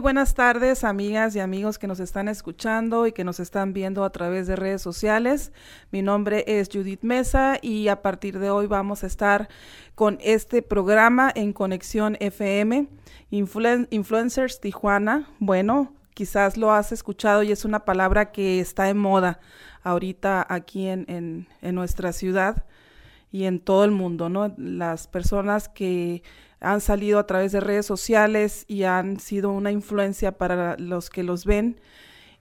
Buenas tardes, amigas y amigos que nos están escuchando y que nos están viendo a través de redes sociales. Mi nombre es Judith Mesa y a partir de hoy vamos a estar con este programa en Conexión FM, Influencers Tijuana. Bueno, quizás lo has escuchado y es una palabra que está en moda ahorita aquí en, en nuestra ciudad y en todo el mundo, ¿no? Las personas que han salido a través de redes sociales y han sido una influencia para los que los ven.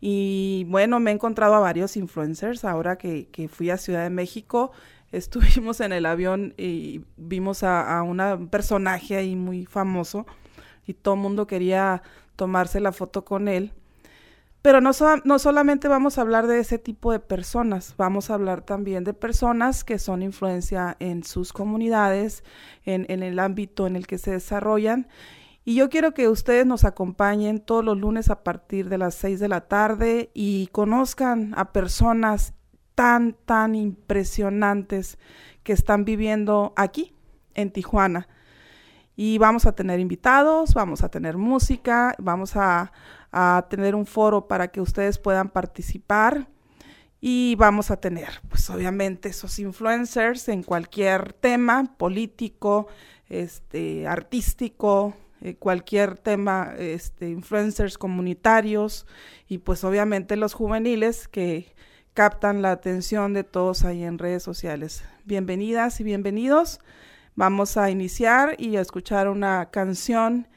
Y bueno, me he encontrado a varios influencers ahora que, que fui a Ciudad de México. Estuvimos en el avión y vimos a, a un personaje ahí muy famoso y todo el mundo quería tomarse la foto con él. Pero no, no solamente vamos a hablar de ese tipo de personas, vamos a hablar también de personas que son influencia en sus comunidades, en, el ámbito en el que se desarrollan. Y yo quiero que ustedes nos acompañen todos los lunes a partir de las 6 de la tarde y conozcan a personas tan, tan impresionantes que están viviendo aquí, en Tijuana. Y vamos a tener invitados, vamos a tener música, vamos a, a tener un foro para que ustedes puedan participar y vamos a tener, pues obviamente, esos influencers en cualquier tema político, este, artístico, eh, cualquier tema, este, influencers comunitarios y pues obviamente los juveniles que captan la atención de todos ahí en redes sociales. Bienvenidas y bienvenidos. Vamos a iniciar y a escuchar una canción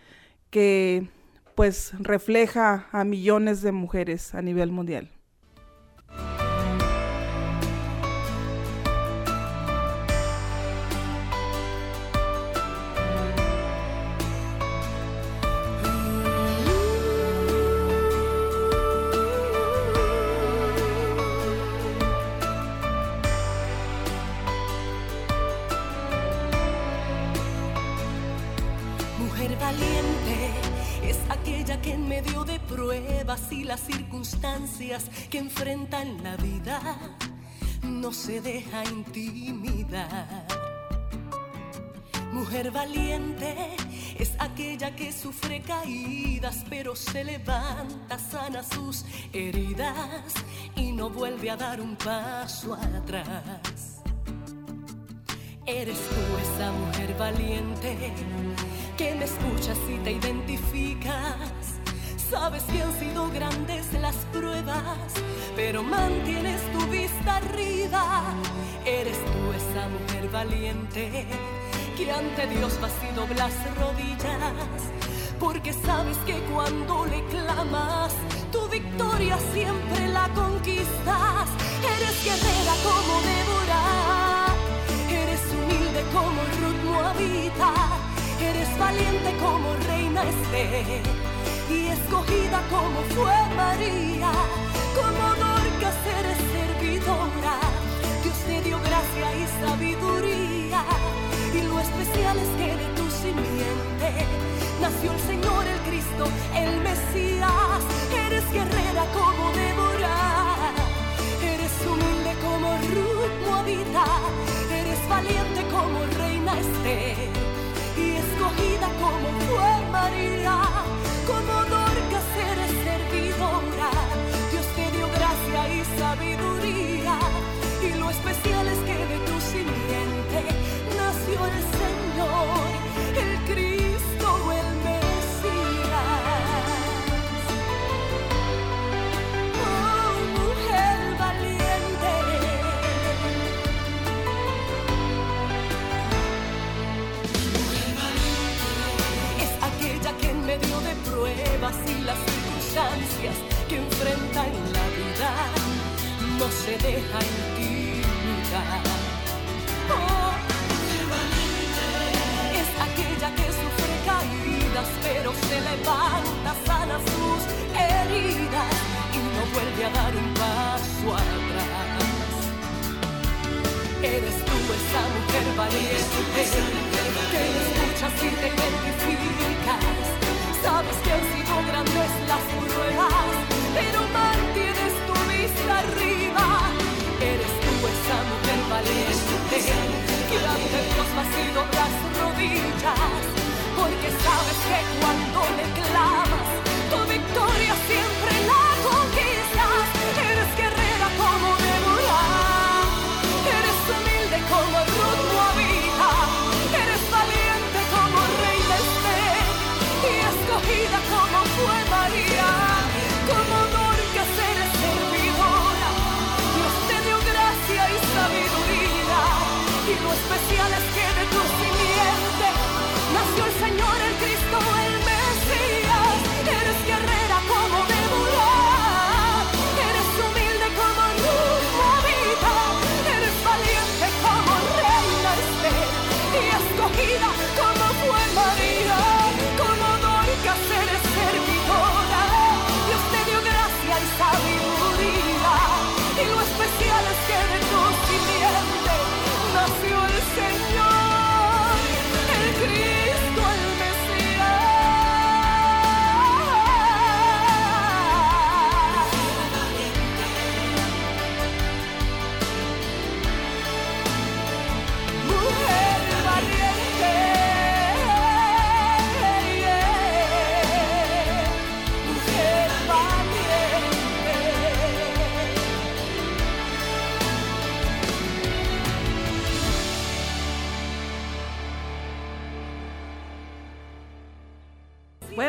que pues refleja a millones de mujeres a nivel mundial. Que enfrenta en la vida no se deja intimidar. Mujer valiente es aquella que sufre caídas, pero se levanta, sana sus heridas y no vuelve a dar un paso atrás. Eres tú esa mujer valiente que me escuchas y te identificas Sabes que han sido grandes las pruebas, pero mantienes tu vista arriba. Eres tú esa mujer valiente que ante Dios vas y doblas rodillas, porque sabes que cuando le clamas, tu victoria siempre la conquistas. Eres guerrera como Débora, eres humilde como Ruth Moabita, eres valiente como Reina Esther y escogida como fue María, como Dorcas eres servidora. Dios te dio gracia y sabiduría, y lo especial es que de tu simiente nació el Señor, el Cristo, el Mesías. Eres guerrera como Débora, eres humilde como Ruth Moabita, eres valiente como Reina Esther, y escogida como fue María sabiduría. Y lo especial es que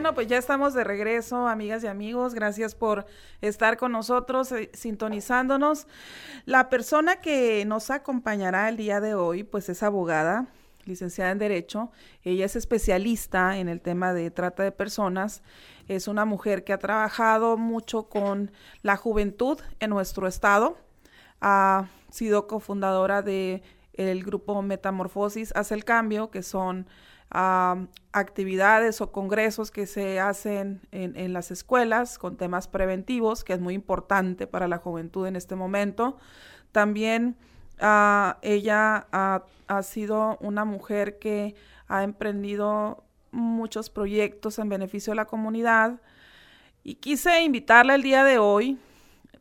Bueno, pues ya estamos de regreso, amigas y amigos. Gracias por estar con nosotros, eh, sintonizándonos. La persona que nos acompañará el día de hoy, pues es abogada, licenciada en Derecho. Ella es especialista en el tema de trata de personas. Es una mujer que ha trabajado mucho con la juventud en nuestro estado. Ha sido cofundadora de el grupo Metamorfosis Hace el Cambio, que son actividades o congresos que se hacen en, las escuelas con temas preventivos, que es muy importante para la juventud en este momento. También ah, ella ha sido una mujer que ha emprendido muchos proyectos en beneficio de la comunidad y quise invitarla el día de hoy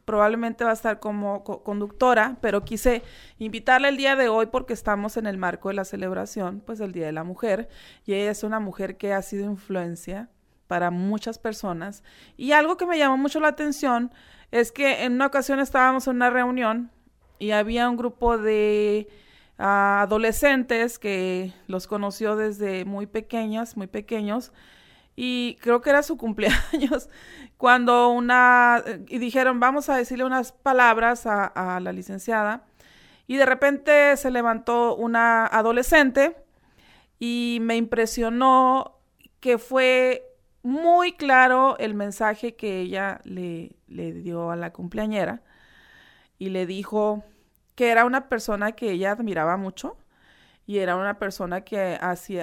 probablemente va a estar como conductora, pero quise invitarla el día de hoy porque estamos en el marco de la celebración, pues del Día de la Mujer, y ella es una mujer que ha sido influencia para muchas personas. Y algo que me llamó mucho la atención es que en una ocasión estábamos en una reunión y había un grupo de ah, adolescentes que los conoció desde muy pequeñas, muy pequeños, y creo que era su cumpleaños, cuando una, y dijeron, vamos a decirle unas palabras a, la licenciada, y de repente se levantó una adolescente y me impresionó que fue muy claro el mensaje que ella le, le dio a la cumpleañera y le dijo que era una persona que ella admiraba mucho, y era una persona que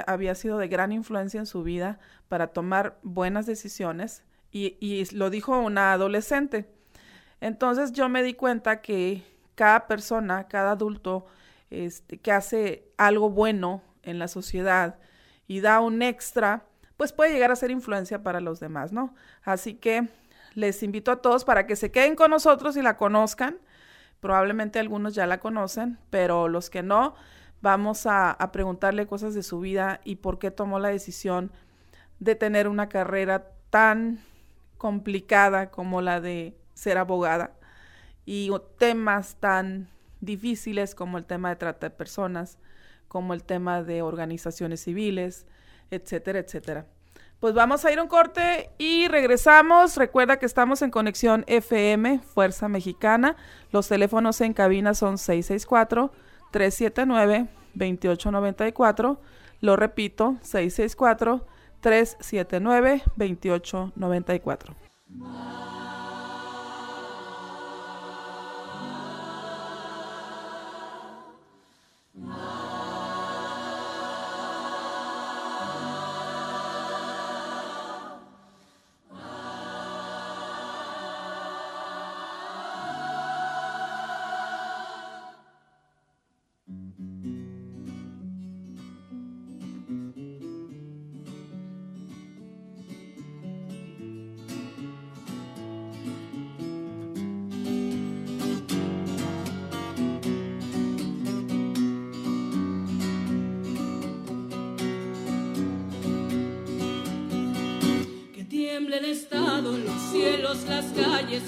había sido de gran influencia en su vida para tomar buenas decisiones y, lo dijo una adolescente. Entonces yo me di cuenta que cada persona, cada adulto este, que hace algo bueno en la sociedad y da un extra, pues puede llegar a ser influencia para los demás, ¿no? Así que les invito a todos para que se queden con nosotros y la conozcan. Probablemente algunos ya la conocen, pero los que no, vamos a, preguntarle cosas de su vida y por qué tomó la decisión de tener una carrera tan complicada como la de ser abogada y temas tan difíciles como el tema de trata de personas, como el tema de organizaciones civiles, etcétera, etcétera. Pues vamos a ir a un corte y regresamos. Recuerda que estamos en conexión FM, Fuerza Mexicana. Los teléfonos en cabina son 664 379-2894. Lo repito, 664-379-2894.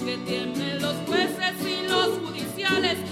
Que tiemblen los jueces y los judiciales.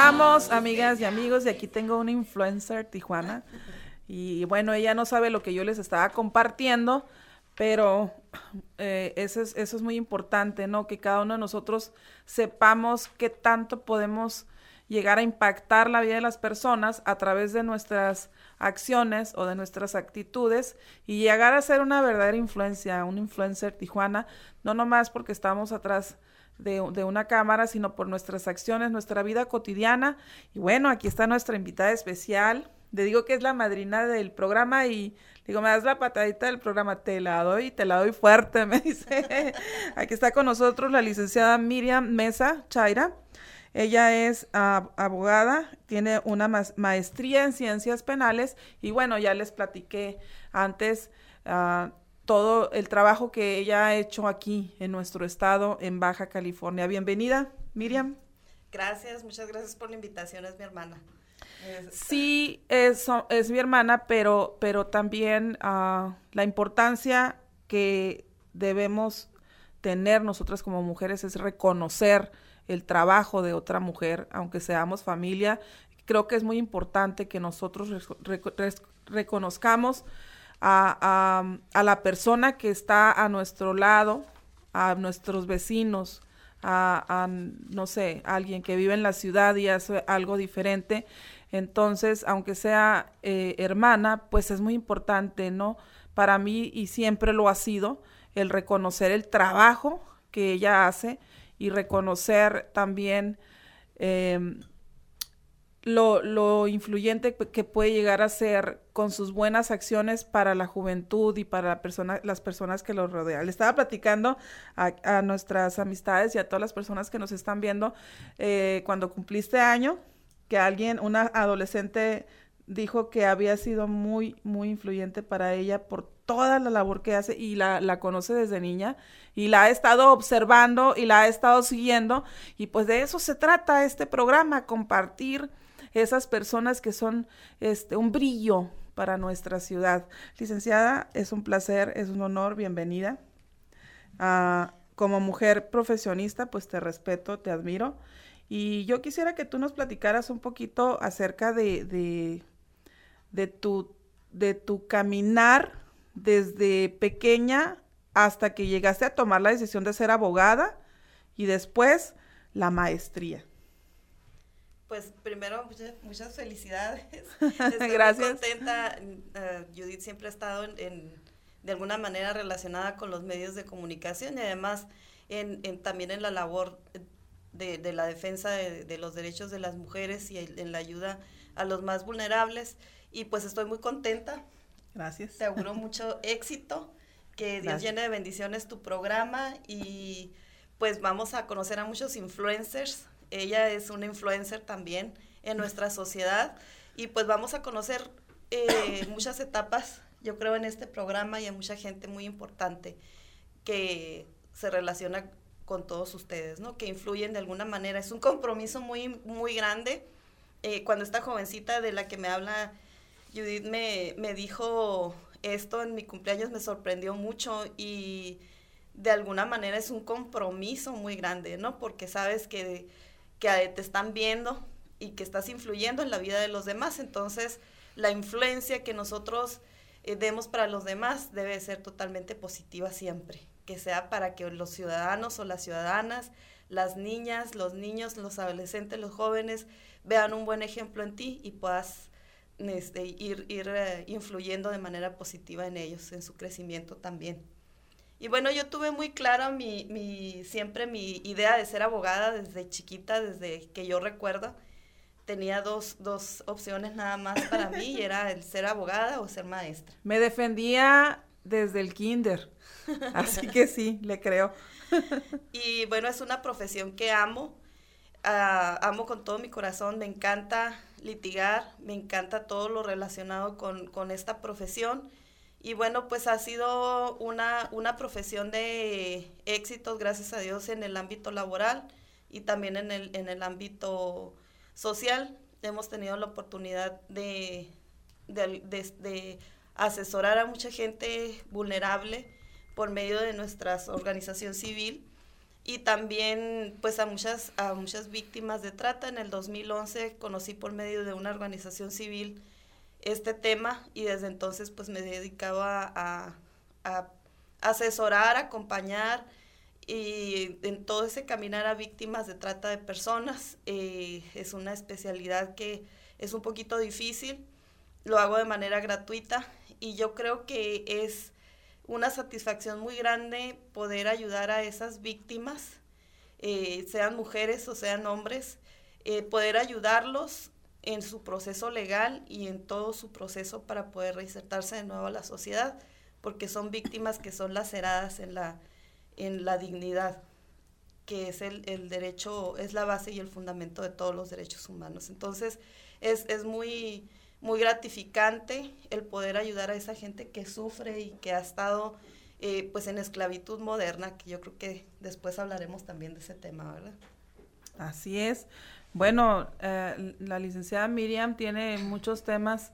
Regresamos, amigas y amigos, y aquí tengo una influencer Tijuana. Y bueno, ella no sabe lo que yo les estaba compartiendo, pero eh, eso, es, eso es muy importante, ¿no? Que cada uno de nosotros sepamos qué tanto podemos llegar a impactar la vida de las personas a través de nuestras acciones o de nuestras actitudes y llegar a ser una verdadera influencia, un influencer Tijuana, no nomás porque estamos atrás de, una cámara, sino por nuestras acciones, nuestra vida cotidiana. Y bueno, aquí está nuestra invitada especial. Le digo que es la madrina del programa y digo, me das la patadita del programa, te la doy, te la doy fuerte, me dice. aquí está con nosotros la licenciada Miriam Mesa Chaira. Ella es abogada, tiene una maestría en ciencias penales y bueno, ya les platiqué antes uh, todo el trabajo que ella ha hecho aquí en nuestro estado, en Baja California. Bienvenida, Miriam. Gracias, muchas gracias por la invitación, es mi hermana. Sí, es, es mi hermana, pero, pero también uh, la importancia que debemos tener nosotras como mujeres es reconocer el trabajo de otra mujer, aunque seamos familia. Creo que es muy importante que nosotros reconozcamos a, la persona que está a nuestro lado, a nuestros vecinos, a, no sé, alguien que vive en la ciudad y hace algo diferente. Entonces, aunque sea eh, hermana, pues es muy importante, ¿no? Para mí, y siempre lo ha sido, el reconocer el trabajo que ella hace y reconocer también em, lo, influyente que puede llegar a ser con sus buenas acciones para la juventud y para la persona, las personas que lo rodean. Le estaba platicando a, nuestras amistades y a todas las personas que nos están viendo eh, cuando cumpliste año, que alguien, una adolescente dijo que había sido muy, muy influyente para ella por toda la labor que hace y la, la, conoce desde niña y la ha estado observando y la ha estado siguiendo y pues de eso se trata este programa, compartir esas personas que son este, un brillo para nuestra ciudad. Licenciada, es un placer, es un honor, bienvenida. Ah, como mujer profesionista, pues te respeto, te admiro. Y yo quisiera que tú nos platicaras un poquito acerca de, de, tu, de tu caminar desde pequeña hasta que llegaste a tomar la decisión de ser abogada y después la maestría. Pues primero, muchas, felicidades. Estoy Gracias. Muy contenta. Eh, Judith siempre ha estado en, de alguna manera relacionada con los medios de comunicación y además en, también en la labor de, la defensa de, los derechos de las mujeres y en la ayuda a los más vulnerables. Y pues estoy muy contenta. Gracias. Te auguro mucho éxito, que Dios llene de bendiciones tu programa y pues vamos a conocer a muchos influencers ella es una influencer también en nuestra sociedad y pues vamos a conocer eh, muchas etapas, yo creo, en este programa y a mucha gente muy importante que se relaciona con todos ustedes, ¿no? Que influyen de alguna manera. Es un compromiso muy, muy grande. Eh, cuando esta jovencita de la que me habla Judith me, me dijo esto en mi cumpleaños, me sorprendió mucho y de alguna manera es un compromiso muy grande, ¿no? Porque sabes que que te están viendo y que estás influyendo en la vida de los demás. Entonces, la influencia que nosotros eh, demos para los demás debe ser totalmente positiva siempre, que sea para que los ciudadanos o las ciudadanas, las niñas, los niños, los adolescentes, los jóvenes vean un buen ejemplo en ti y puedas este, ir, ir eh, influyendo de manera positiva en ellos, en su crecimiento también. Y bueno, yo tuve muy clara mi, mi, siempre mi idea de ser abogada desde chiquita, desde que yo recuerdo. Tenía dos, dos opciones nada más para mí y era el ser abogada o ser maestra. Me defendía desde el kinder, así que sí, le creo. y bueno, es una profesión que amo, ah, amo con todo mi corazón, me encanta litigar, me encanta todo lo relacionado con, con esta profesión y bueno, pues ha sido una, una profesión de éxitos, gracias a Dios, en el ámbito laboral y también en el, en el ámbito social. Hemos tenido la oportunidad de, de, asesorar a mucha gente vulnerable por medio de nuestra organización civil. y también pues a muchas, a muchas víctimas de trata. En el 2011 conocí por medio de una organización civil este tema y desde entonces pues me dedicaba a, a asesorar, acompañar y en todo ese caminar a víctimas de trata de personas. Eh, es una especialidad que es un poquito difícil, lo hago de manera gratuita y yo creo que es una satisfacción muy grande poder ayudar a esas víctimas, eh, sean mujeres o sean hombres, eh, poder ayudarlos en su proceso legal y en todo su proceso para poder reinsertarse de nuevo a la sociedad, porque son víctimas que son laceradas en la, en la dignidad, que es el, el derecho, es la base y el fundamento de todos los derechos humanos. Entonces, es, es muy, muy gratificante el poder ayudar a esa gente que sufre y que ha estado eh, pues en esclavitud moderna, que yo creo que después hablaremos también de ese tema, ¿verdad? Así es. Bueno, eh, la licenciada Miriam tiene muchos temas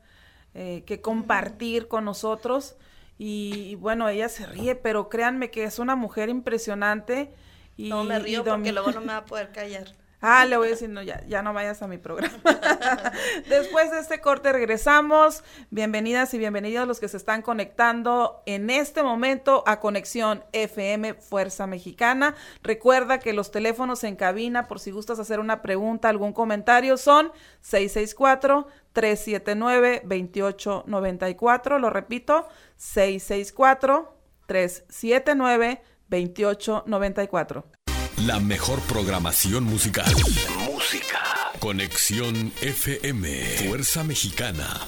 eh, que compartir con nosotros y, bueno, ella se ríe, pero créanme que es una mujer impresionante. Y, no me río porque luego no me va a poder callar. Ah, le voy a decir, no, ya, ya no vayas a mi programa. Después de este corte regresamos. Bienvenidas y bienvenidos los que se están conectando en este momento a Conexión FM Fuerza Mexicana. Recuerda que los teléfonos en cabina, por si gustas hacer una pregunta, algún comentario, son 664 379 2894. Lo repito, 664 379 2894. La mejor programación musical. Música. Conexión FM. Fuerza Mexicana.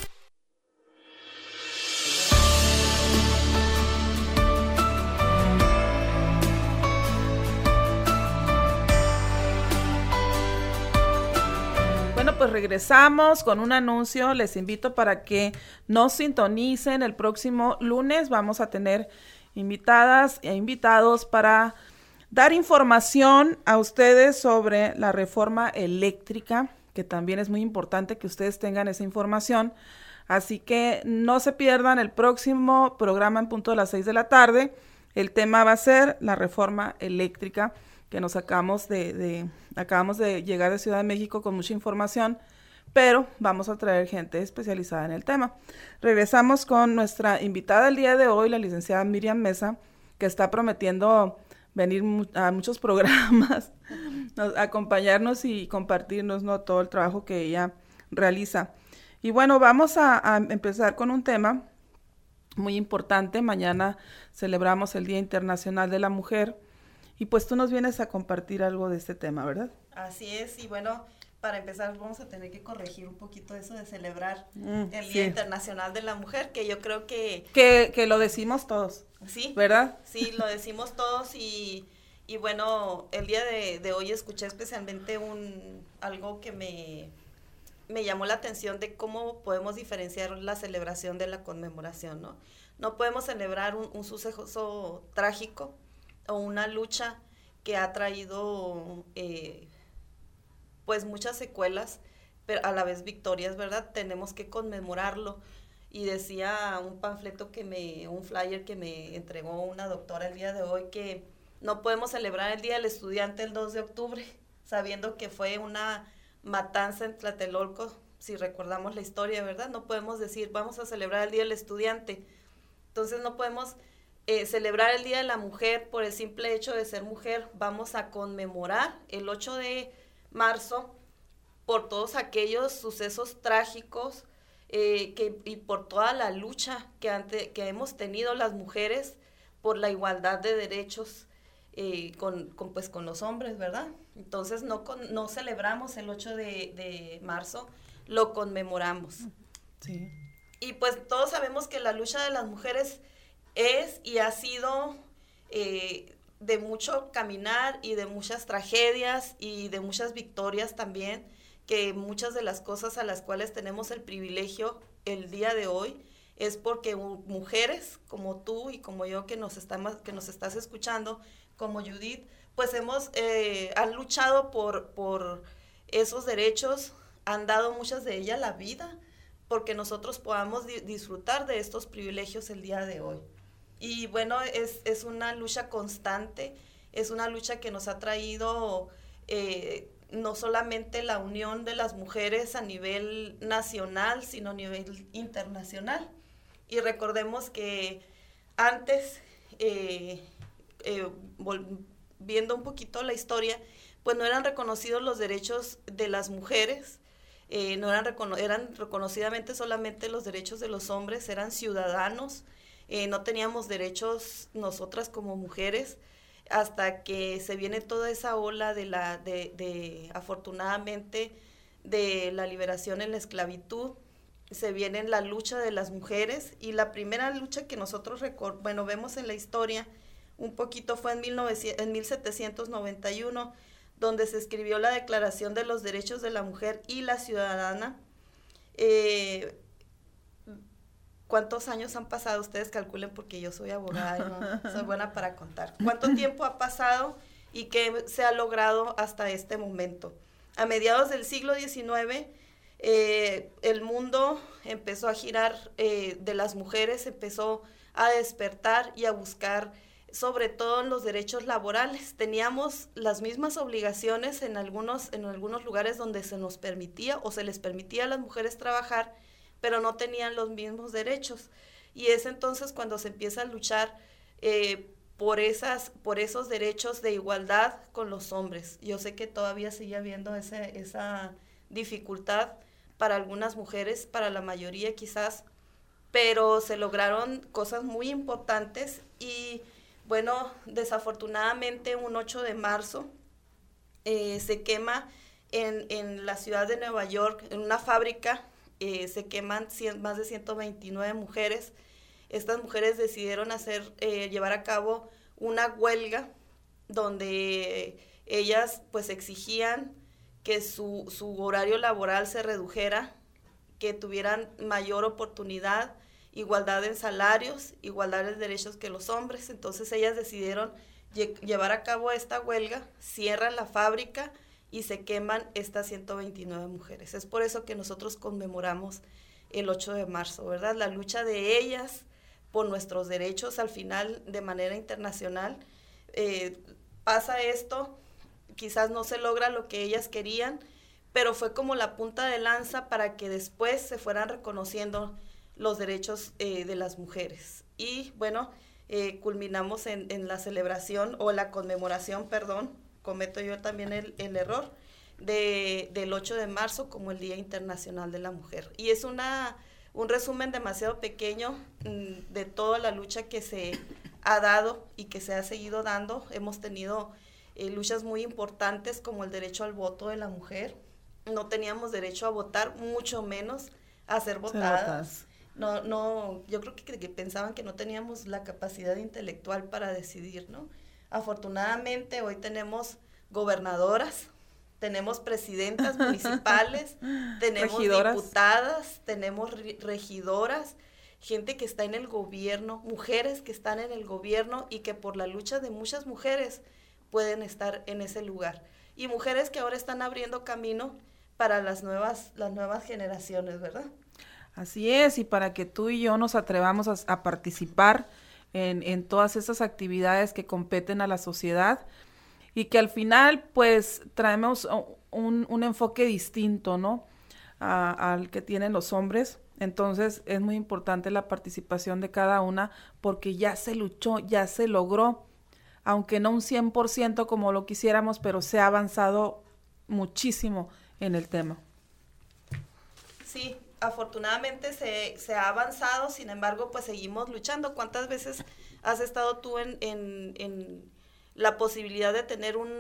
Bueno, pues regresamos con un anuncio. Les invito para que nos sintonicen el próximo lunes. Vamos a tener invitadas e invitados para dar información a ustedes sobre la reforma eléctrica, que también es muy importante que ustedes tengan esa información. Así que no se pierdan el próximo programa en punto de las seis de la tarde. El tema va a ser la reforma eléctrica, que nos acabamos de, de, acabamos de llegar de Ciudad de México con mucha información, pero vamos a traer gente especializada en el tema. Regresamos con nuestra invitada el día de hoy, la licenciada Miriam Mesa, que está prometiendo venir a muchos programas, acompañarnos y compartirnos ¿no? todo el trabajo que ella realiza. Y bueno, vamos a, empezar con un tema muy importante. Mañana celebramos el Día Internacional de la Mujer y pues tú nos vienes a compartir algo de este tema, ¿verdad? Así es, y bueno, para empezar vamos a tener que corregir un poquito eso de celebrar mm, el Día Internacional de la Mujer, que yo creo que... Que, que lo decimos todos. Sí. ¿Verdad? Sí, lo decimos todos y, y bueno, el día de, de, hoy escuché especialmente un algo que me, me llamó la atención de cómo podemos diferenciar la celebración de la conmemoración, ¿no? No podemos celebrar un, un suceso trágico o una lucha que ha traído eh, pues muchas secuelas, pero a la vez victorias, ¿verdad? Tenemos que conmemorarlo y decía un panfleto que me, un flyer que me entregó una doctora el día de hoy que no podemos celebrar el Día del Estudiante el 2 de octubre, sabiendo que fue una matanza en Tlatelolco, si recordamos la historia, ¿verdad? No podemos decir, vamos a celebrar el Día del Estudiante. Entonces no podemos eh, celebrar el Día de la Mujer por el simple hecho de ser mujer. Vamos a conmemorar el 8 de marzo por todos aquellos sucesos trágicos eh, que, y por toda la lucha que, ante, que hemos tenido las mujeres por la igualdad de derechos eh, con, con, pues, con los hombres, ¿verdad? Entonces no, no celebramos el 8 de, de, marzo, lo conmemoramos. Sí. Y pues todos sabemos que la lucha de las mujeres es y ha sido eh, de mucho caminar y de muchas tragedias y de muchas victorias también que muchas de las cosas a las cuales tenemos el privilegio el día de hoy es porque mujeres como tú y como yo que nos, estamos, que nos estás escuchando, como Judith, pues hemos, eh, han luchado por, por esos derechos, han dado muchas de ellas la vida, porque nosotros podamos disfrutar de estos privilegios el día de hoy. Y bueno, es, es una lucha constante es una lucha que nos ha traído eh, no solamente la unión de las mujeres a nivel nacional, sino a nivel internacional. Y recordemos que antes, eh, eh, viendo un poquito la historia, pues no eran reconocidos los derechos de las mujeres, eh, no eran, eran reconocidamente solamente los derechos de los hombres, eran ciudadanos, no teníamos derechos nosotras como mujeres, hasta que se viene toda esa ola de la, de, de afortunadamente, de la liberación en la esclavitud, se viene la lucha de las mujeres y la primera lucha que nosotros bueno, vemos en la historia un poquito fue en, 1900, en 1791, donde se escribió la Declaración de los Derechos de la Mujer y la Ciudadana. Eh, ¿Cuántos años han pasado? Ustedes calculen porque yo soy abogada y soy buena para contar. ¿Cuánto tiempo ha pasado y qué se ha logrado hasta este momento? A mediados del siglo XIX, eh, el mundo empezó a girar eh, de las mujeres, empezó a despertar y a buscar sobre todo en los derechos laborales. Teníamos las mismas obligaciones en algunos, en algunos lugares donde se nos permitía o se les permitía a las mujeres trabajar, pero no tenían los mismos derechos. Y es entonces cuando se empieza a luchar eh, por, esas, por esos derechos de igualdad con los hombres. Yo sé que todavía sigue habiendo ese, esa dificultad para algunas mujeres, para la mayoría quizás, pero se lograron cosas muy importantes y bueno, desafortunadamente un 8 de marzo eh, se quema en, en, la ciudad de Nueva York, en una fábrica, eh, se queman más de 129 mujeres. Estas mujeres decidieron hacer, eh, llevar a cabo una huelga donde ellas pues exigían que su, su horario laboral se redujera, que tuvieran mayor oportunidad, igualdad en salarios, igualdad de derechos que los hombres. Entonces ellas decidieron llevar a cabo esta huelga, cierran la fábrica, y se queman estas 129 mujeres. Es por eso que nosotros conmemoramos el 8 de marzo, ¿verdad? La lucha de ellas por nuestros derechos al final de manera internacional. Eh, pasa esto, quizás no se logra lo que ellas querían, pero fue como la punta de lanza para que después se fueran reconociendo los derechos eh, de las mujeres. Y bueno, eh, culminamos en, en la celebración o la conmemoración, perdón, cometo yo también el, error de, del 8 de marzo como el Día Internacional de la Mujer. Y es una, un resumen demasiado pequeño mm, de toda la lucha que se ha dado y que se ha seguido dando. Hemos tenido eh, luchas muy importantes como el derecho al voto de la mujer. No teníamos derecho a votar, mucho menos a ser votadas. No, no, yo creo que, que, pensaban que no teníamos la capacidad intelectual para decidir, ¿no? Afortunadamente hoy tenemos gobernadoras, tenemos presidentas municipales, tenemos diputadas, tenemos regidoras, gente que está en el gobierno, mujeres que están en el gobierno y que por la lucha de muchas mujeres pueden estar en ese lugar. Y mujeres que ahora están abriendo camino para las nuevas, las nuevas generaciones, ¿verdad? Así es, y para que tú y yo nos atrevamos a participar en, todas esas actividades que competen a la sociedad y que al final pues traemos un, enfoque distinto, ¿no? al que tienen los hombres. Entonces es muy importante la participación de cada una porque ya se luchó, ya se logró, aunque no un 100% como lo quisiéramos, pero se ha avanzado muchísimo en el tema. Sí, afortunadamente se, se, ha avanzado, sin embargo, pues seguimos luchando. ¿Cuántas veces has estado tú en, en, en la posibilidad de tener un,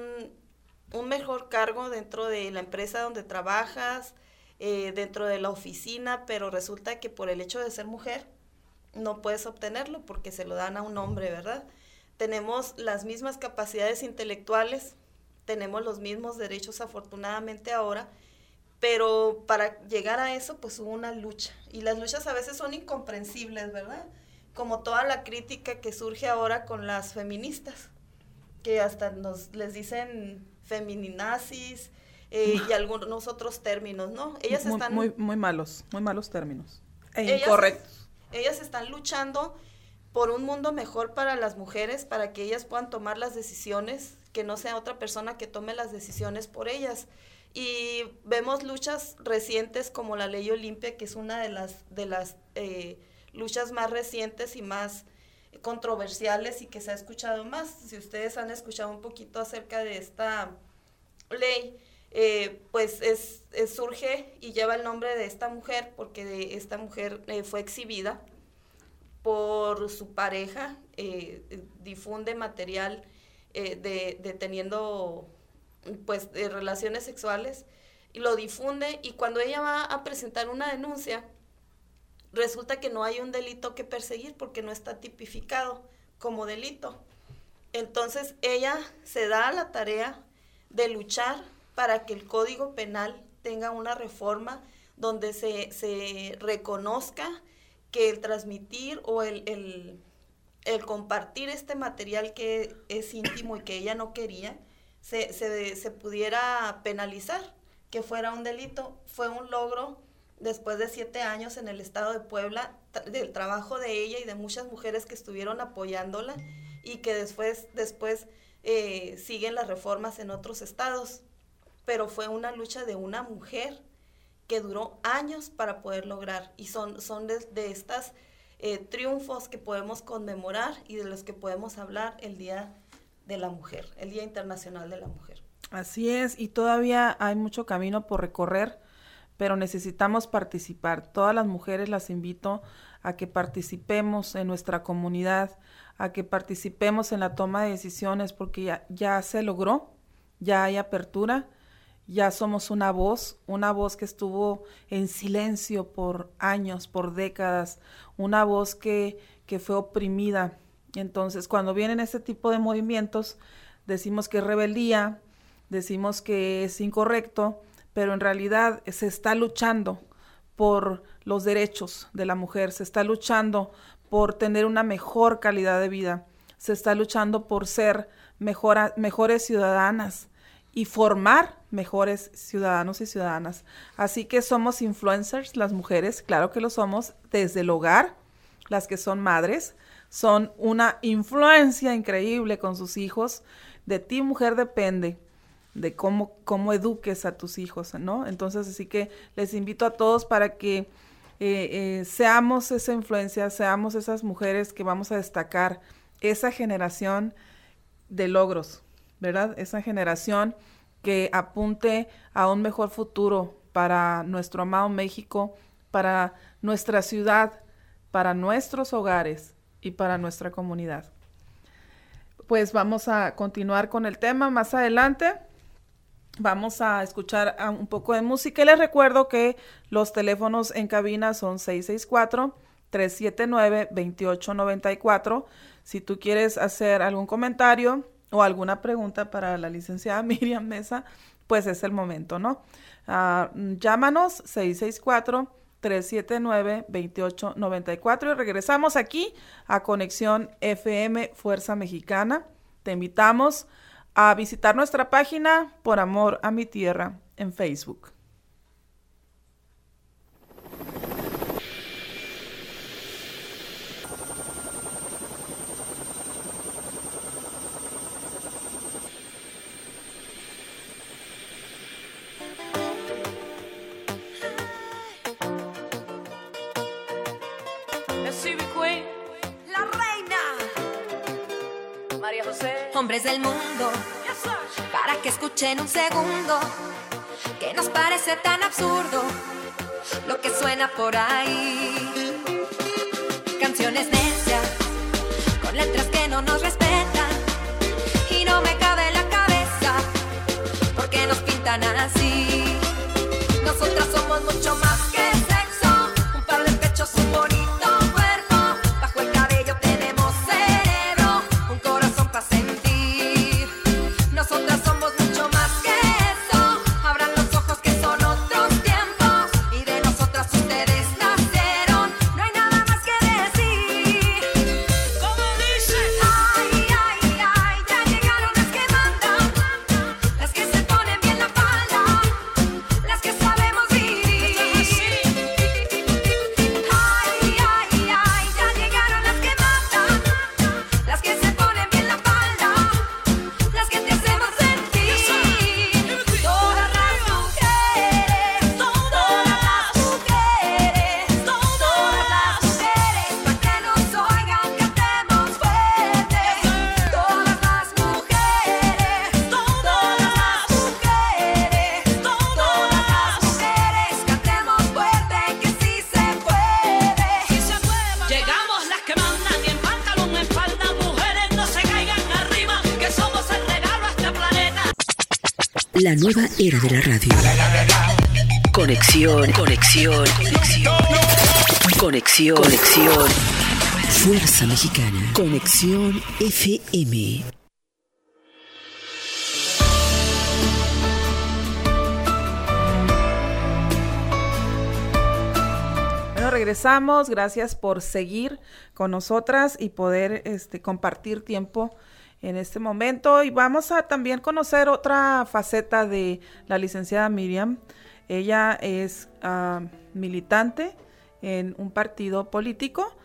un, mejor cargo dentro de la empresa donde trabajas, eh, dentro de la oficina, pero resulta que por el hecho de ser mujer no puedes obtenerlo porque se lo dan a un hombre, ¿verdad? Tenemos las mismas capacidades intelectuales, tenemos los mismos derechos afortunadamente ahora, pero para llegar a eso, pues hubo una lucha. Y las luchas a veces son incomprensibles, ¿verdad? Como toda la crítica que surge ahora con las feministas, que hasta nos les dicen femininazis eh, y algunos otros términos, ¿no? Ellas muy, están... Muy, muy malos, muy malos términos. E incorrectos. Ellas están luchando por un mundo mejor para las mujeres, para que ellas puedan tomar las decisiones, que no sea otra persona que tome las decisiones por ellas. Y vemos luchas recientes como la ley Olimpia, que es una de las, de las eh, luchas más recientes y más controversiales y que se ha escuchado más. Si ustedes han escuchado un poquito acerca de esta ley, eh, pues es, surge y lleva el nombre de esta mujer porque esta mujer eh, fue exhibida por su pareja, eh, difunde material de, de, teniendo pues relaciones sexuales y lo difunde y cuando ella va a presentar una denuncia resulta que no hay un delito que perseguir porque no está tipificado como delito. Entonces ella se da a la tarea de luchar para que el Código Penal tenga una reforma donde se, reconozca que el transmitir o el, el, compartir este material que es íntimo y que ella no quería, se, se, se pudiera penalizar, que fuera un delito. Fue un logro después de siete años en el estado de Puebla, del trabajo de ella y de muchas mujeres que estuvieron apoyándola y que después, después eh, siguen las reformas en otros estados. Pero fue una lucha de una mujer que duró años para poder lograr y son, son de, de estas eh, triunfos que podemos conmemorar y de los que podemos hablar el Día de la Mujer, el Día Internacional de la Mujer. Así es, y todavía hay mucho camino por recorrer pero necesitamos participar. Todas las mujeres las invito a que participemos en nuestra comunidad, a que participemos en la toma de decisiones, porque ya, ya se logró, ya hay apertura, ya somos una voz, una voz que estuvo en silencio por años, por décadas, una voz que, que fue oprimida. Entonces, cuando vienen este tipo de movimientos, decimos que es rebeldía, decimos que es incorrecto, pero en realidad se está luchando por los derechos de la mujer, se está luchando por tener una mejor calidad de vida, se está luchando por ser mejores ciudadanas y formar mejores ciudadanos y ciudadanas. Así que somos influencers, las mujeres, claro que lo somos, desde el hogar, las que son madres, son una influencia increíble con sus hijos. De ti, mujer, depende de cómo, cómo eduques a tus hijos, ¿no? Entonces, así que les invito a todos para que eh, eh, seamos esa influencia, seamos esas mujeres que vamos a destacar esa generación de logros, ¿verdad? Esa generación que apunte a un mejor futuro para nuestro amado México, para nuestra ciudad, para nuestros hogares y para nuestra comunidad. Pues vamos a continuar con el tema más adelante vamos a escuchar un poco de música y les recuerdo que los teléfonos en cabina son 664-379-2894. Si tú quieres hacer algún comentario o alguna pregunta para la licenciada Miriam Mesa, pues es el momento, ¿no? Ah, llámanos 664 379-2894 y regresamos aquí a Conexión FM Fuerza Mexicana. Te invitamos a visitar nuestra página Por Amor a mi Tierra en Facebook. Hombres del mundo, para que escuchen un segundo, que nos parece tan absurdo lo que suena por ahí. Canciones necias, con letras que no nos respetan, y no me cabe la cabeza, porque nos pintan así. Nosotras somos mucho más La nueva era de la radio. Conexión, conexión, conexión. Conexión, conexión. Fuerza Mexicana. Conexión FM. Bueno, regresamos. Gracias por seguir con nosotras y poder este, compartir tiempo en este momento. Y vamos a también conocer otra faceta de la licenciada Miriam. Ella es ah, militante en un partido político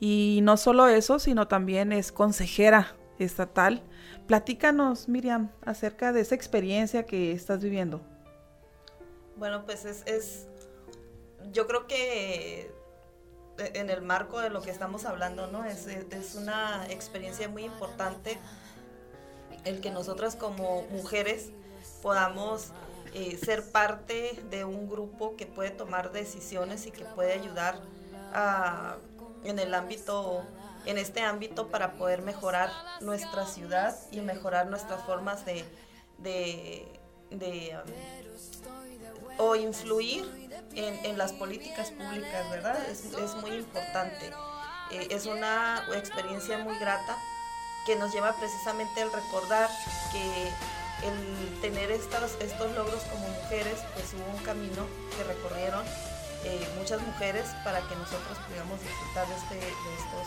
y no solo eso, sino también es consejera estatal. Platícanos, Miriam, acerca de esa experiencia que estás viviendo. Bueno, pues es, es yo creo que en el marco de lo que estamos hablando, ¿no? Es, una experiencia muy importante el que nosotras como mujeres podamos eh, ser parte de un grupo que puede tomar decisiones y que puede ayudar a, en el ámbito en este ámbito para poder mejorar nuestra ciudad y mejorar nuestras formas de, de, um, o influir en, en, las políticas públicas, ¿verdad? Es, es muy importante. Eh, es una experiencia muy grata que nos lleva precisamente al recordar que el tener estos, estos logros como mujeres, pues hubo un camino que recorrieron eh, muchas mujeres para que nosotros pudiéramos disfrutar de, este, de estos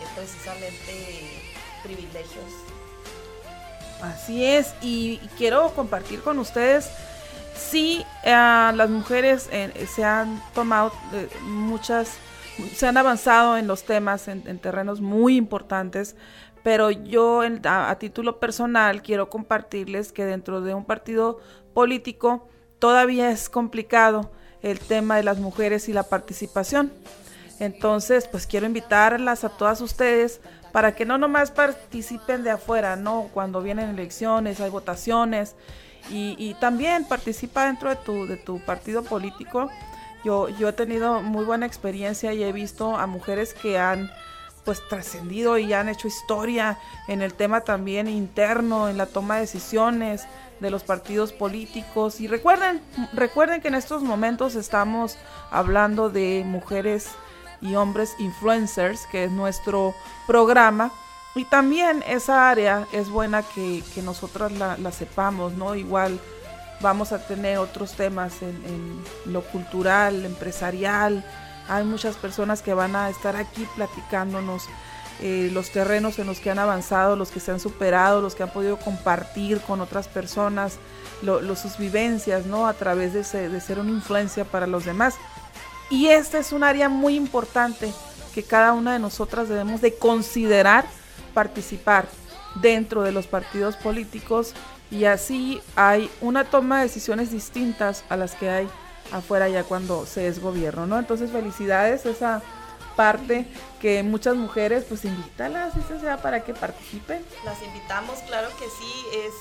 eh, precisamente privilegios. Así es, y quiero compartir con ustedes, sí, eh, las mujeres se han tomado muchas, se han avanzado en los temas, en, en terrenos muy importantes, pero yo a, título personal quiero compartirles que dentro de un partido político todavía es complicado el tema de las mujeres y la participación. Entonces, pues quiero invitarlas a todas ustedes para que no nomás participen de afuera, ¿no? Cuando vienen elecciones, hay votaciones y, y también participa dentro de tu, de tu partido político. Yo, yo he tenido muy buena experiencia y he visto a mujeres que han pues trascendido y han hecho historia en el tema también interno, en la toma de decisiones de los partidos políticos. Y recuerden, recuerden que en estos momentos estamos hablando de mujeres y hombres influencers, que es nuestro programa. Y también esa área es buena que, que nosotras la, sepamos, ¿no? Igual vamos a tener otros temas en, en lo cultural, empresarial, hay muchas personas que van a estar aquí platicándonos eh, los terrenos en los que han avanzado, los que se han superado, los que han podido compartir con otras personas, sus vivencias, ¿no? A través de, de ser una influencia para los demás. Y este es un área muy importante que cada una de nosotras debemos de considerar participar dentro de los partidos políticos y así hay una toma de decisiones distintas a las que hay afuera ya cuando se es gobierno, ¿no? Entonces felicidades esa parte que muchas mujeres pues invítalas, sea para que participen. Las invitamos, claro que sí, es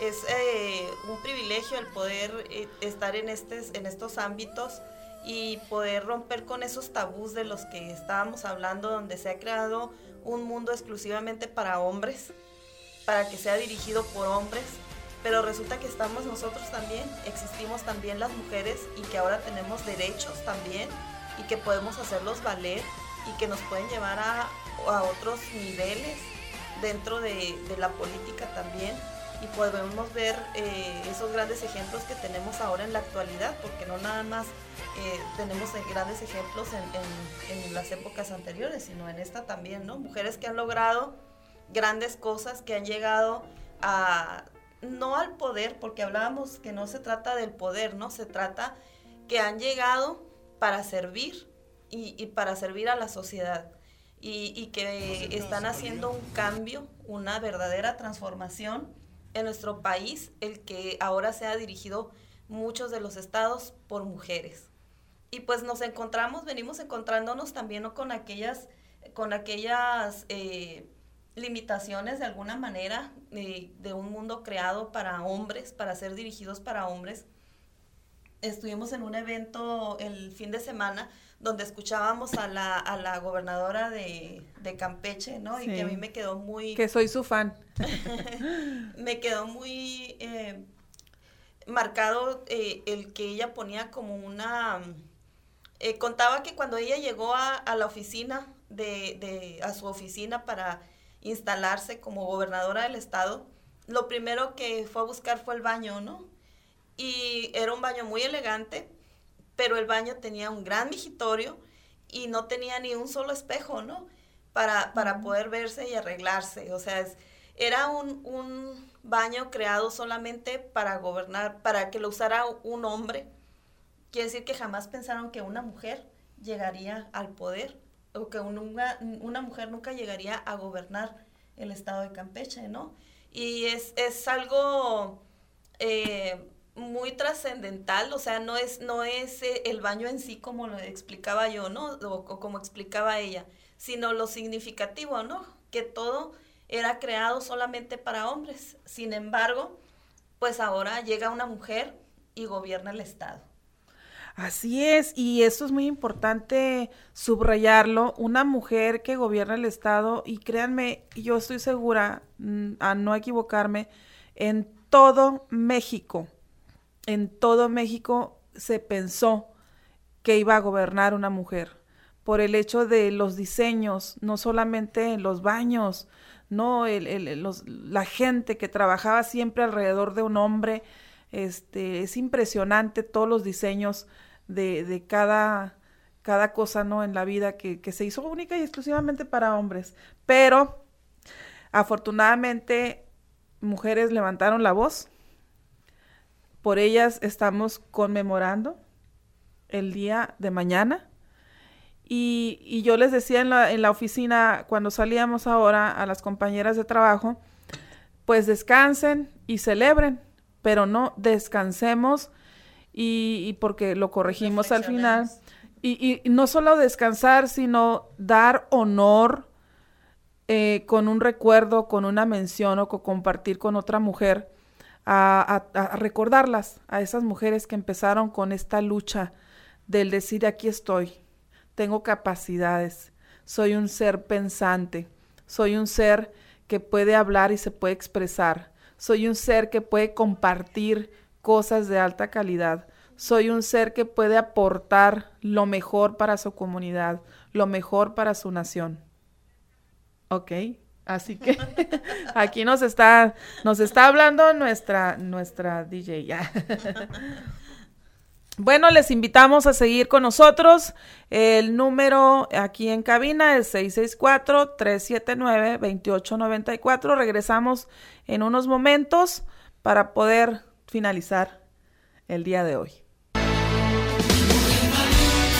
es eh, un privilegio el poder eh, estar en, en estos ámbitos y poder romper con esos tabús de los que estábamos hablando, donde se ha creado un mundo exclusivamente para hombres, para que sea dirigido por hombres. Pero resulta que estamos nosotros también, existimos también las mujeres y que ahora tenemos derechos también y que podemos hacerlos valer y que nos pueden llevar a, otros niveles dentro de, la política también y podemos ver eh, esos grandes ejemplos que tenemos ahora en la actualidad, porque no nada más eh, tenemos grandes ejemplos en, en, las épocas anteriores, sino en esta también, ¿no? Mujeres que han logrado grandes cosas, que han llegado a no al poder, porque hablábamos que no se trata del poder, ¿no? Se trata que han llegado para servir y, para servir a la sociedad y, que están haciendo un cambio, una verdadera transformación en nuestro país, el que ahora se ha dirigido muchos de los estados por mujeres. Y pues nos encontramos, venimos encontrándonos también con aquellas, con aquellas eh, limitaciones de alguna manera de un mundo creado para hombres, para ser dirigidos para hombres. Estuvimos en un evento el fin de semana donde escuchábamos a la, a la gobernadora de, de Campeche, ¿no? Y que a mí me quedó muy... Que soy su fan. me quedó muy... Eh, marcado eh, el que ella ponía como una... Eh, contaba que cuando ella llegó a, la oficina, de, de, a su oficina para instalarse como gobernadora del estado, lo primero que fue a buscar fue el baño, ¿no? Y era un baño muy elegante, pero el baño tenía un gran migitorio y no tenía ni un solo espejo, ¿no? Para, para poder verse y arreglarse. O sea, era un, un, baño creado solamente para gobernar, para que lo usara un hombre. Quiere decir que jamás pensaron que una mujer llegaría al poder o que una, una mujer nunca llegaría a gobernar el estado de Campeche, ¿no? Y es, es algo eh, muy trascendental, o sea, no es, no es eh, el baño en sí como lo explicaba yo, ¿no? O, como explicaba ella, sino lo significativo, ¿no? Que todo era creado solamente para hombres. Sin embargo, pues ahora llega una mujer y gobierna el Estado. Así es, y esto es muy importante subrayarlo, una mujer que gobierna el Estado, y créanme, yo estoy segura, mm, a no equivocarme, en todo México, en todo México se pensó que iba a gobernar una mujer por el hecho de los diseños, no solamente en los baños, no la gente que trabajaba siempre alrededor de un hombre, este, es impresionante todos los diseños de, cada, cada cosa, ¿no? En la vida que se hizo única y exclusivamente para hombres. Pero, afortunadamente, mujeres levantaron la voz por ellas estamos conmemorando el día de mañana. Y, yo les decía en la, en la, oficina, cuando salíamos ahora a las compañeras de trabajo, pues descansen y celebren, pero no descansemos y, porque lo corregimos al final. Y, y, no solo descansar, sino dar honor eh, con un recuerdo, con una mención o compartir con otra mujer a, recordarlas, a esas mujeres que empezaron con esta lucha del decir aquí estoy, tengo capacidades, soy un ser pensante, soy un ser que puede hablar y se puede expresar, soy un ser que puede compartir cosas de alta calidad, soy un ser que puede aportar lo mejor para su comunidad, lo mejor para su nación. ¿Ok? Así que aquí nos está, nos está hablando nuestra, nuestra DJ. Bueno, les invitamos a seguir con nosotros. El número aquí en cabina es 664-379-2894. Regresamos en unos momentos para poder finalizar el día de hoy.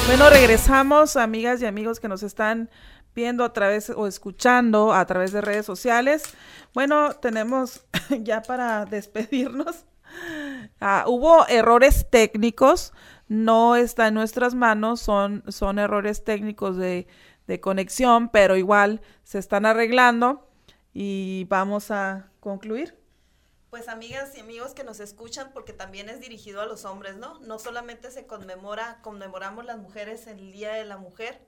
Bueno, regresamos, amigas y amigos que nos están viendo a través o escuchando a través de redes sociales. Bueno, tenemos ya para despedirnos. Ah, hubo errores técnicos, no está en nuestras manos, son, son errores técnicos de, de conexión, pero igual se están arreglando y vamos a concluir. Pues amigas y amigos que nos escuchan, porque también es dirigido a los hombres, ¿no? No solamente se conmemora, conmemoramos las mujeres el Día de la Mujer,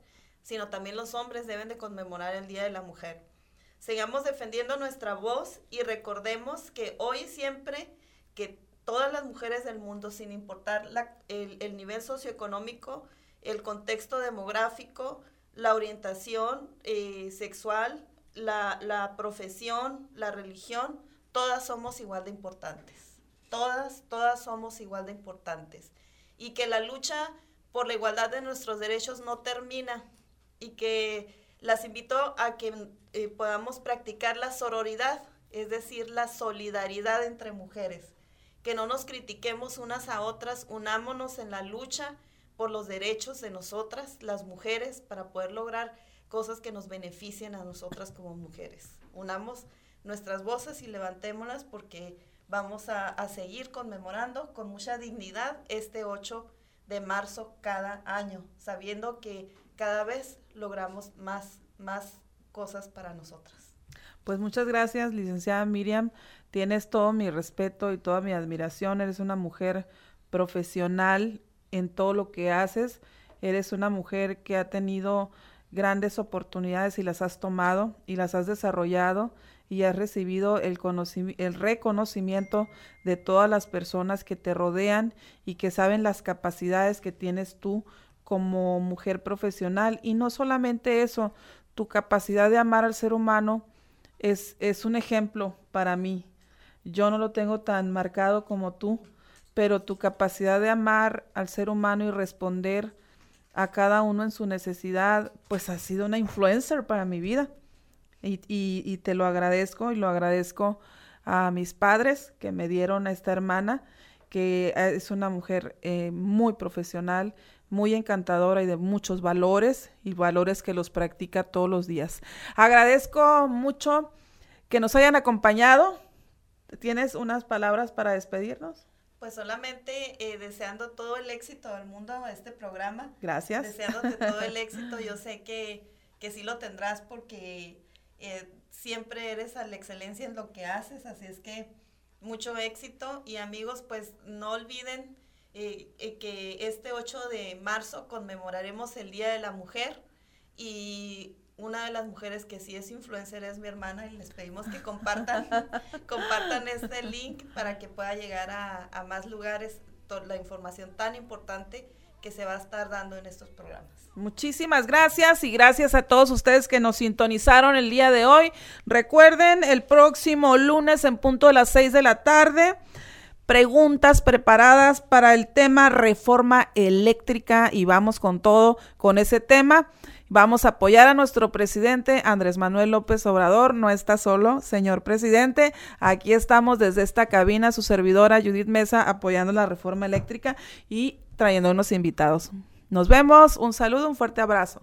sino también los hombres deben de conmemorar el Día de la Mujer. Sigamos defendiendo nuestra voz y recordemos que hoy siempre que todas las mujeres del mundo, sin importar el, nivel socioeconómico, el contexto demográfico, la orientación eh, sexual, la, la profesión, la religión, todas somos igual de importantes. Todas, todas somos igual de importantes. Y que la lucha por la igualdad de nuestros derechos no termina y que las invito a que eh, podamos practicar la sororidad, es decir, la solidaridad entre mujeres, que no nos critiquemos unas a otras, unámonos en la lucha por los derechos de nosotras, las mujeres, para poder lograr cosas que nos beneficien a nosotras como mujeres. Unamos nuestras voces y levantémonos porque vamos a, a seguir conmemorando con mucha dignidad este 8 de marzo cada año, sabiendo que cada vez logramos más, más cosas para nosotras. Pues muchas gracias, licenciada Miriam. Tienes todo mi respeto y toda mi admiración. Eres una mujer profesional en todo lo que haces. Eres una mujer que ha tenido grandes oportunidades y las has tomado y las has desarrollado. y has recibido el, el reconocimiento de todas las personas que te rodean y que saben las capacidades que tienes tú como mujer profesional. Y no solamente eso, tu capacidad de amar al ser humano es, es un ejemplo para mí. Yo no lo tengo tan marcado como tú, pero tu capacidad de amar al ser humano y responder a cada uno en su necesidad, pues ha sido una influencer para mi vida. Y, y, te lo agradezco y lo agradezco a mis padres que me dieron a esta hermana, que es una mujer eh, muy profesional, muy encantadora y de muchos valores y valores que los practica todos los días. Agradezco mucho que nos hayan acompañado. ¿Tienes unas palabras para despedirnos? Pues solamente eh, deseando todo el éxito del mundo a este programa. Gracias. Deseándote todo el éxito. Yo sé que, que sí lo tendrás porque eh, siempre eres a la excelencia en lo que haces. Así es que mucho éxito y amigos, pues no olviden eh, que este 8 de marzo conmemoraremos el Día de la Mujer y una de las mujeres que sí es influencer es mi hermana y les pedimos que compartan, compartan este link para que pueda llegar a, más lugares la información tan importante que se va a estar dando en estos programas. Muchísimas gracias y gracias a todos ustedes que nos sintonizaron el día de hoy. Recuerden, el próximo lunes en punto de las seis de la tarde, preguntas preparadas para el tema reforma eléctrica y vamos con todo con ese tema. Vamos a apoyar a nuestro presidente Andrés Manuel López Obrador. No está solo, señor presidente. Aquí estamos desde esta cabina, su servidora Judith Mesa, apoyando la reforma eléctrica y trayendo unos invitados. Nos vemos, un saludo, un fuerte abrazo.